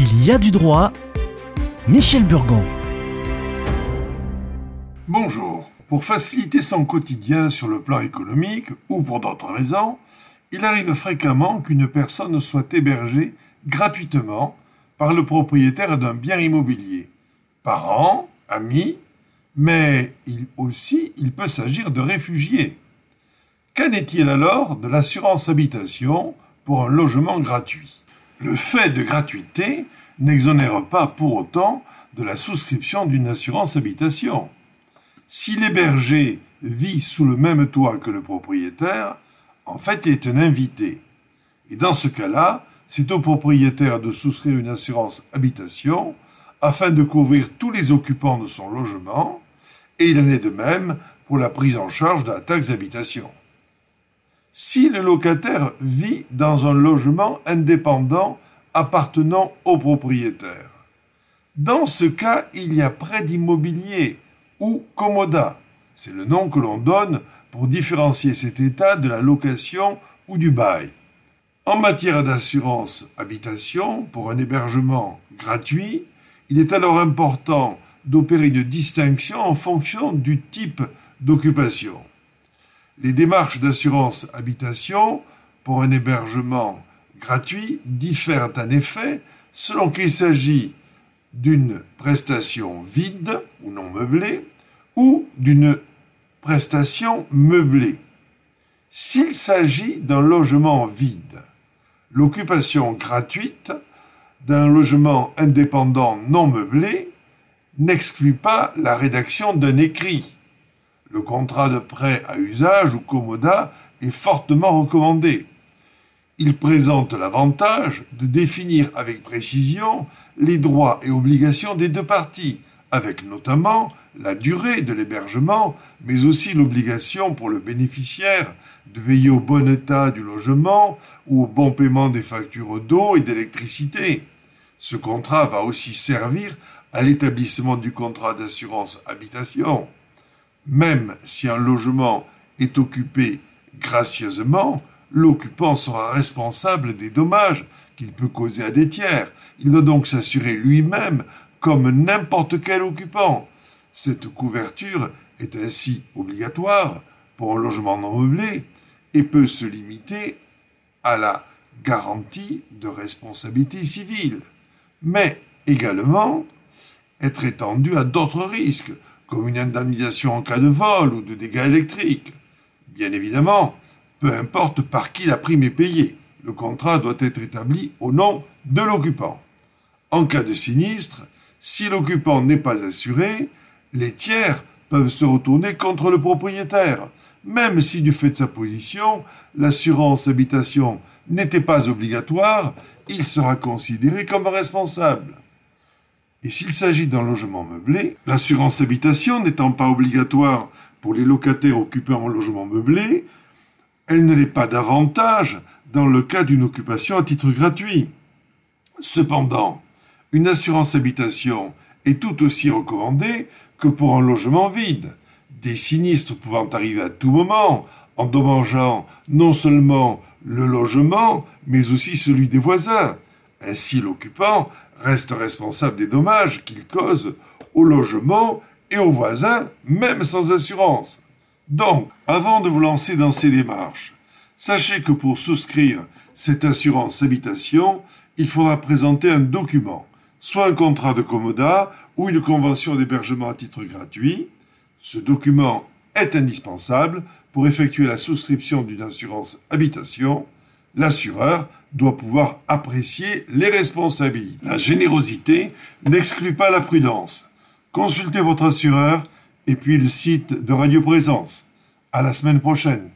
Il y a du droit. Michel Burgon. Bonjour. Pour faciliter son quotidien sur le plan économique ou pour d'autres raisons, il arrive fréquemment qu'une personne soit hébergée gratuitement par le propriétaire d'un bien immobilier. Parents, amis, mais aussi il peut s'agir de réfugiés. Qu'en est-il alors de l'assurance habitation pour un logement gratuit? Le fait de gratuité n'exonère pas pour autant de la souscription d'une assurance habitation. Si l'hébergé vit sous le même toit que le propriétaire, en fait il est un invité. Et dans ce cas-là, c'est au propriétaire de souscrire une assurance habitation afin de couvrir tous les occupants de son logement, et il en est de même pour la prise en charge de la taxe d'habitation. Si le locataire vit dans un logement indépendant appartenant au propriétaire. Dans ce cas, il y a prêt d'immobilier ou commoda. C'est le nom que l'on donne pour différencier cet état de la location ou du bail. En matière d'assurance habitation, pour un hébergement gratuit, il est alors important d'opérer une distinction en fonction du type d'occupation. Les démarches d'assurance habitation pour un hébergement gratuit diffèrent en effet selon qu'il s'agit d'une prestation vide ou non meublée ou d'une prestation meublée. S'il s'agit d'un logement vide, l'occupation gratuite d'un logement indépendant non meublé n'exclut pas la rédaction d'un écrit. Le contrat de prêt à usage ou commoda est fortement recommandé il présente l'avantage de définir avec précision les droits et obligations des deux parties, avec notamment la durée de l'hébergement, mais aussi l'obligation pour le bénéficiaire de veiller au bon état du logement ou au bon paiement des factures d'eau et d'électricité. Ce contrat va aussi servir à l'établissement du contrat d'assurance habitation. Même si un logement est occupé gracieusement, l'occupant sera responsable des dommages qu'il peut causer à des tiers. Il doit donc s'assurer lui-même comme n'importe quel occupant. Cette couverture est ainsi obligatoire pour un logement non meublé et peut se limiter à la garantie de responsabilité civile, mais également être étendue à d'autres risques, comme une indemnisation en cas de vol ou de dégâts électriques. Bien évidemment, peu importe par qui la prime est payée, le contrat doit être établi au nom de l'occupant. En cas de sinistre, si l'occupant n'est pas assuré, les tiers peuvent se retourner contre le propriétaire, même si du fait de sa position, l'assurance habitation n'était pas obligatoire, il sera considéré comme responsable. Et s'il s'agit d'un logement meublé, l'assurance habitation n'étant pas obligatoire pour les locataires occupant un logement meublé, elle ne l'est pas davantage dans le cas d'une occupation à titre gratuit. Cependant, une assurance habitation est tout aussi recommandée que pour un logement vide, des sinistres pouvant arriver à tout moment, endommageant non seulement le logement, mais aussi celui des voisins. Ainsi, l'occupant reste responsable des dommages qu'il cause au logement et aux voisins, même sans assurance. Donc, avant de vous lancer dans ces démarches, sachez que pour souscrire cette assurance habitation, il faudra présenter un document, soit un contrat de commoda ou une convention d'hébergement à titre gratuit. Ce document est indispensable pour effectuer la souscription d'une assurance habitation. L'assureur doit pouvoir apprécier les responsabilités. La générosité n'exclut pas la prudence. Consultez votre assureur et puis le site de Radio Présence. À la semaine prochaine.